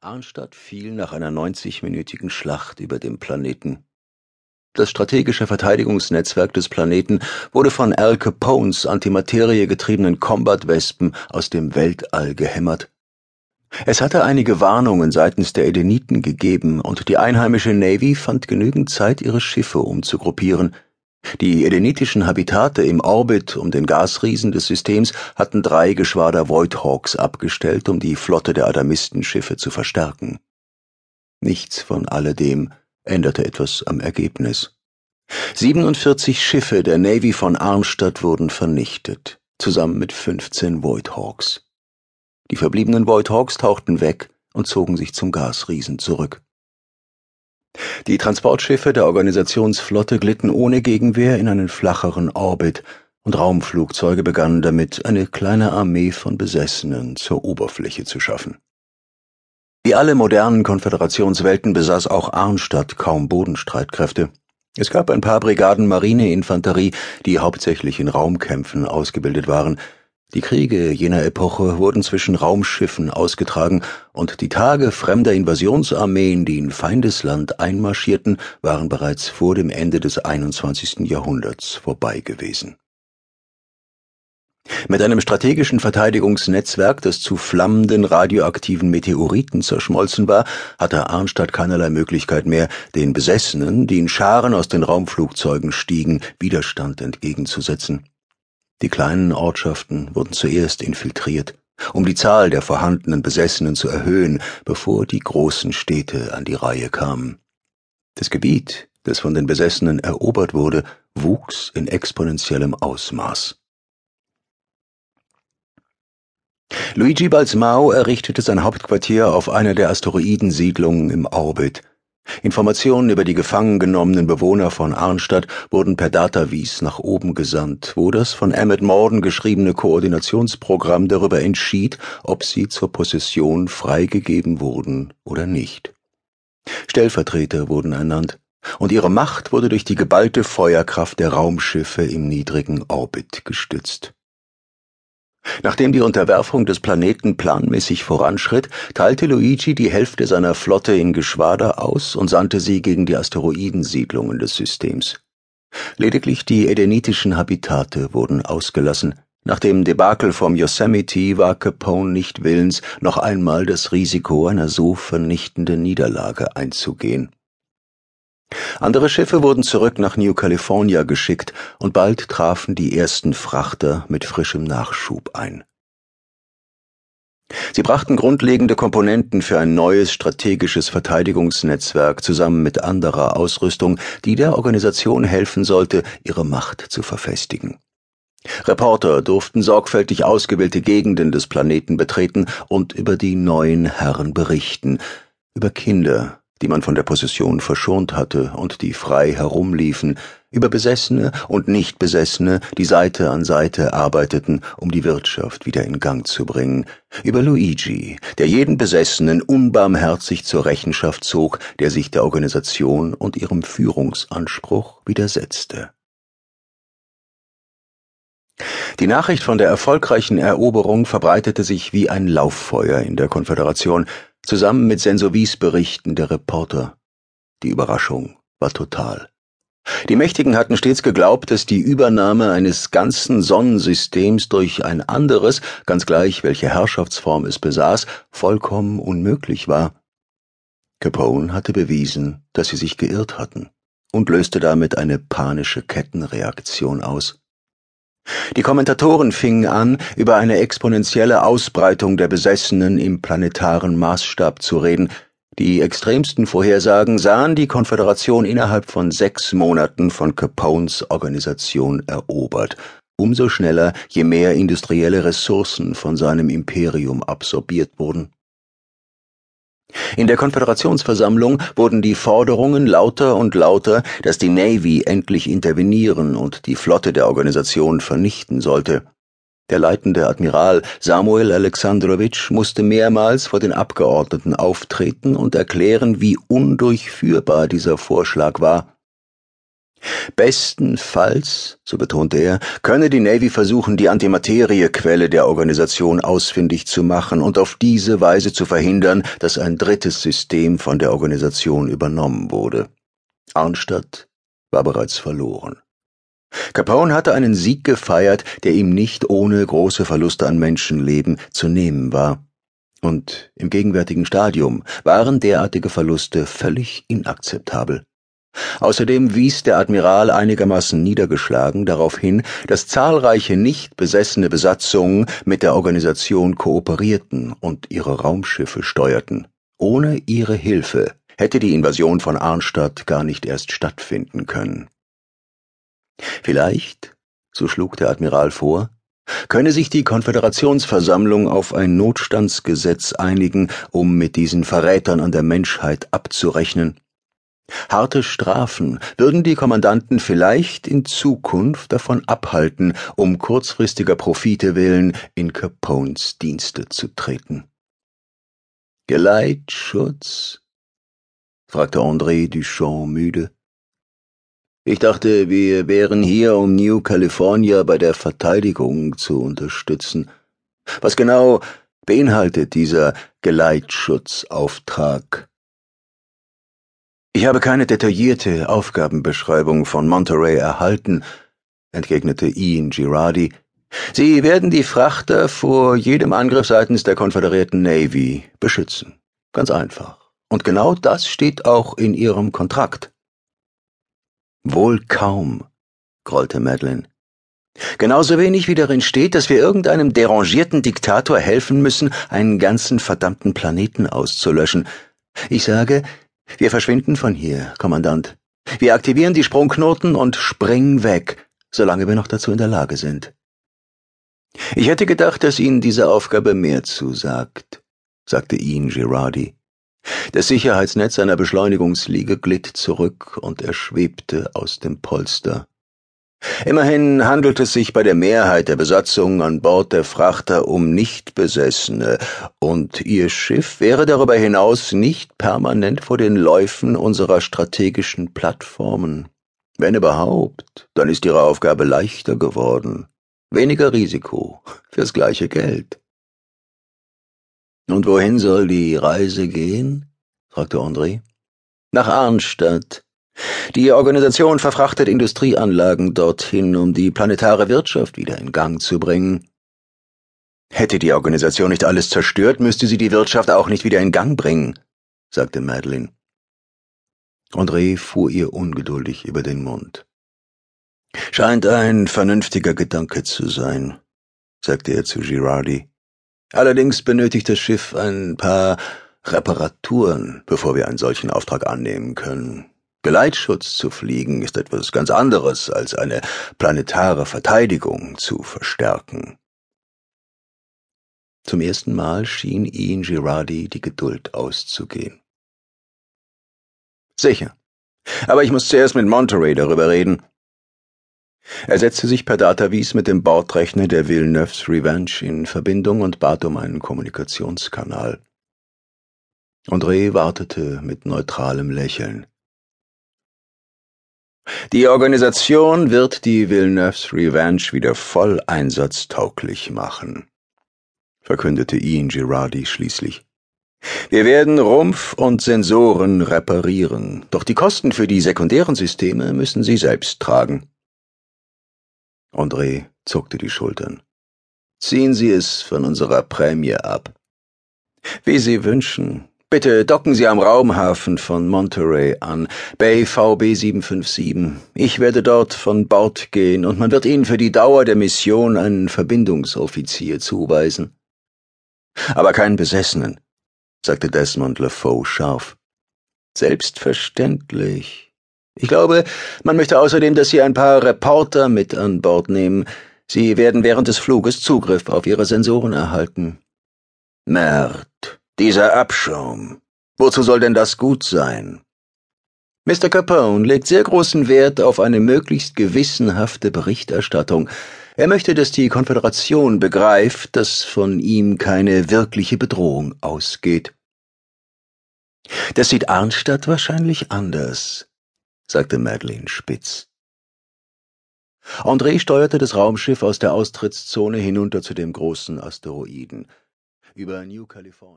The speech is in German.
Arnstadt fiel nach einer 90-minütigen Schlacht über dem Planeten. Das strategische Verteidigungsnetzwerk des Planeten wurde von Al Capones antimateriegetriebenen Combat-Wespen aus dem Weltall gehämmert. Es hatte einige Warnungen seitens der Edeniten gegeben und die einheimische Navy fand genügend Zeit, ihre Schiffe umzugruppieren – die edenitischen Habitate im Orbit um den Gasriesen des Systems hatten drei Geschwader Voidhawks abgestellt, um die Flotte der Adamistenschiffe zu verstärken. Nichts von alledem änderte etwas am Ergebnis. 47 Schiffe der Navy von Arnstadt wurden vernichtet, zusammen mit 15 Voidhawks. Die verbliebenen Voidhawks tauchten weg und zogen sich zum Gasriesen zurück. Die Transportschiffe der Organisationsflotte glitten ohne Gegenwehr in einen flacheren Orbit, und Raumflugzeuge begannen damit, eine kleine Armee von Besessenen zur Oberfläche zu schaffen. Wie alle modernen Konföderationswelten besaß auch Arnstadt kaum Bodenstreitkräfte. Es gab ein paar Brigaden Marineinfanterie, die hauptsächlich in Raumkämpfen ausgebildet waren, die Kriege jener Epoche wurden zwischen Raumschiffen ausgetragen, und die Tage fremder Invasionsarmeen, die in Feindesland einmarschierten, waren bereits vor dem Ende des 21. Jahrhunderts vorbei gewesen. Mit einem strategischen Verteidigungsnetzwerk, das zu flammenden radioaktiven Meteoriten zerschmolzen war, hatte Arnstadt keinerlei Möglichkeit mehr, den Besessenen, die in Scharen aus den Raumflugzeugen stiegen, Widerstand entgegenzusetzen. Die kleinen Ortschaften wurden zuerst infiltriert, um die Zahl der vorhandenen Besessenen zu erhöhen, bevor die großen Städte an die Reihe kamen. Das Gebiet, das von den Besessenen erobert wurde, wuchs in exponentiellem Ausmaß. Luigi Balsmao errichtete sein Hauptquartier auf einer der Asteroidensiedlungen im Orbit, Informationen über die gefangen genommenen Bewohner von Arnstadt wurden per Datavies nach oben gesandt, wo das von Emmett Morden geschriebene Koordinationsprogramm darüber entschied, ob sie zur Possession freigegeben wurden oder nicht. Stellvertreter wurden ernannt, und ihre Macht wurde durch die geballte Feuerkraft der Raumschiffe im niedrigen Orbit gestützt. Nachdem die Unterwerfung des Planeten planmäßig voranschritt, teilte Luigi die Hälfte seiner Flotte in Geschwader aus und sandte sie gegen die Asteroidensiedlungen des Systems. Lediglich die edenitischen Habitate wurden ausgelassen. Nach dem Debakel vom Yosemite war Capone nicht willens, noch einmal das Risiko einer so vernichtenden Niederlage einzugehen. Andere Schiffe wurden zurück nach New California geschickt, und bald trafen die ersten Frachter mit frischem Nachschub ein. Sie brachten grundlegende Komponenten für ein neues strategisches Verteidigungsnetzwerk zusammen mit anderer Ausrüstung, die der Organisation helfen sollte, ihre Macht zu verfestigen. Reporter durften sorgfältig ausgewählte Gegenden des Planeten betreten und über die neuen Herren berichten, über Kinder, die man von der Possession verschont hatte und die frei herumliefen, über Besessene und Nichtbesessene, die Seite an Seite arbeiteten, um die Wirtschaft wieder in Gang zu bringen, über Luigi, der jeden Besessenen unbarmherzig zur Rechenschaft zog, der sich der Organisation und ihrem Führungsanspruch widersetzte. Die Nachricht von der erfolgreichen Eroberung verbreitete sich wie ein Lauffeuer in der Konföderation, zusammen mit Sensovis Berichten der Reporter. Die Überraschung war total. Die Mächtigen hatten stets geglaubt, dass die Übernahme eines ganzen Sonnensystems durch ein anderes, ganz gleich welche Herrschaftsform es besaß, vollkommen unmöglich war. Capone hatte bewiesen, dass sie sich geirrt hatten und löste damit eine panische Kettenreaktion aus. Die Kommentatoren fingen an, über eine exponentielle Ausbreitung der Besessenen im planetaren Maßstab zu reden. Die extremsten Vorhersagen sahen die Konföderation innerhalb von sechs Monaten von Capones Organisation erobert, umso schneller, je mehr industrielle Ressourcen von seinem Imperium absorbiert wurden. In der Konföderationsversammlung wurden die Forderungen lauter und lauter, dass die Navy endlich intervenieren und die Flotte der Organisation vernichten sollte. Der leitende Admiral Samuel Alexandrowitsch musste mehrmals vor den Abgeordneten auftreten und erklären, wie undurchführbar dieser Vorschlag war. Bestenfalls, so betonte er, könne die Navy versuchen, die Antimateriequelle der Organisation ausfindig zu machen und auf diese Weise zu verhindern, dass ein drittes System von der Organisation übernommen wurde. Arnstadt war bereits verloren. Capone hatte einen Sieg gefeiert, der ihm nicht ohne große Verluste an Menschenleben zu nehmen war. Und im gegenwärtigen Stadium waren derartige Verluste völlig inakzeptabel. Außerdem wies der Admiral einigermaßen niedergeschlagen darauf hin, dass zahlreiche nicht besessene Besatzungen mit der Organisation kooperierten und ihre Raumschiffe steuerten. Ohne ihre Hilfe hätte die Invasion von Arnstadt gar nicht erst stattfinden können. Vielleicht, so schlug der Admiral vor, könne sich die Konföderationsversammlung auf ein Notstandsgesetz einigen, um mit diesen Verrätern an der Menschheit abzurechnen. Harte Strafen würden die Kommandanten vielleicht in Zukunft davon abhalten, um kurzfristiger Profite willen in Capones Dienste zu treten. Geleitschutz? fragte André Duchamp müde. Ich dachte, wir wären hier, um New California bei der Verteidigung zu unterstützen. Was genau beinhaltet dieser Geleitschutzauftrag? Ich habe keine detaillierte Aufgabenbeschreibung von Monterey erhalten, entgegnete Ian Girardi. Sie werden die Frachter vor jedem Angriff seitens der konföderierten Navy beschützen. Ganz einfach. Und genau das steht auch in Ihrem Kontrakt. Wohl kaum, grollte Madeline. Genauso wenig wie darin steht, dass wir irgendeinem derangierten Diktator helfen müssen, einen ganzen verdammten Planeten auszulöschen. Ich sage, wir verschwinden von hier, Kommandant. Wir aktivieren die Sprungknoten und springen weg, solange wir noch dazu in der Lage sind. Ich hätte gedacht, dass Ihnen diese Aufgabe mehr zusagt, sagte Ian Girardi. Das Sicherheitsnetz seiner Beschleunigungsliege glitt zurück und er schwebte aus dem Polster. Immerhin handelt es sich bei der Mehrheit der Besatzung an Bord der Frachter um Nichtbesessene, und ihr Schiff wäre darüber hinaus nicht permanent vor den Läufen unserer strategischen Plattformen. Wenn überhaupt, dann ist ihre Aufgabe leichter geworden. Weniger Risiko fürs gleiche Geld. Und wohin soll die Reise gehen? fragte André. Nach Arnstadt. Die Organisation verfrachtet Industrieanlagen dorthin, um die planetare Wirtschaft wieder in Gang zu bringen. Hätte die Organisation nicht alles zerstört, müsste sie die Wirtschaft auch nicht wieder in Gang bringen, sagte Madeline. André fuhr ihr ungeduldig über den Mund. Scheint ein vernünftiger Gedanke zu sein, sagte er zu Girardi. Allerdings benötigt das Schiff ein paar Reparaturen, bevor wir einen solchen Auftrag annehmen können. Geleitschutz zu fliegen ist etwas ganz anderes, als eine planetare Verteidigung zu verstärken. Zum ersten Mal schien Ian Girardi die Geduld auszugehen. Sicher. Aber ich muss zuerst mit Monterey darüber reden. Er setzte sich per Datavis mit dem Bordrechner der Villeneuve's Revenge in Verbindung und bat um einen Kommunikationskanal. André wartete mit neutralem Lächeln. Die Organisation wird die Villeneuve's Revenge wieder voll einsatztauglich machen, verkündete Ian Girardi schließlich. Wir werden Rumpf und Sensoren reparieren, doch die Kosten für die sekundären Systeme müssen Sie selbst tragen. André zuckte die Schultern. Ziehen Sie es von unserer Prämie ab. Wie Sie wünschen. Bitte docken Sie am Raumhafen von Monterey an, Bay VB 757. Ich werde dort von Bord gehen und man wird Ihnen für die Dauer der Mission einen Verbindungsoffizier zuweisen. Aber keinen Besessenen, sagte Desmond LeFaux scharf. Selbstverständlich, ich glaube, man möchte außerdem, dass Sie ein paar Reporter mit an Bord nehmen. Sie werden während des Fluges Zugriff auf Ihre Sensoren erhalten. Mert, dieser Abschaum. Wozu soll denn das gut sein? Mr. Capone legt sehr großen Wert auf eine möglichst gewissenhafte Berichterstattung. Er möchte, dass die Konföderation begreift, dass von ihm keine wirkliche Bedrohung ausgeht. Das sieht Arnstadt wahrscheinlich anders sagte Madeline spitz. André steuerte das Raumschiff aus der Austrittszone hinunter zu dem großen Asteroiden. Über New California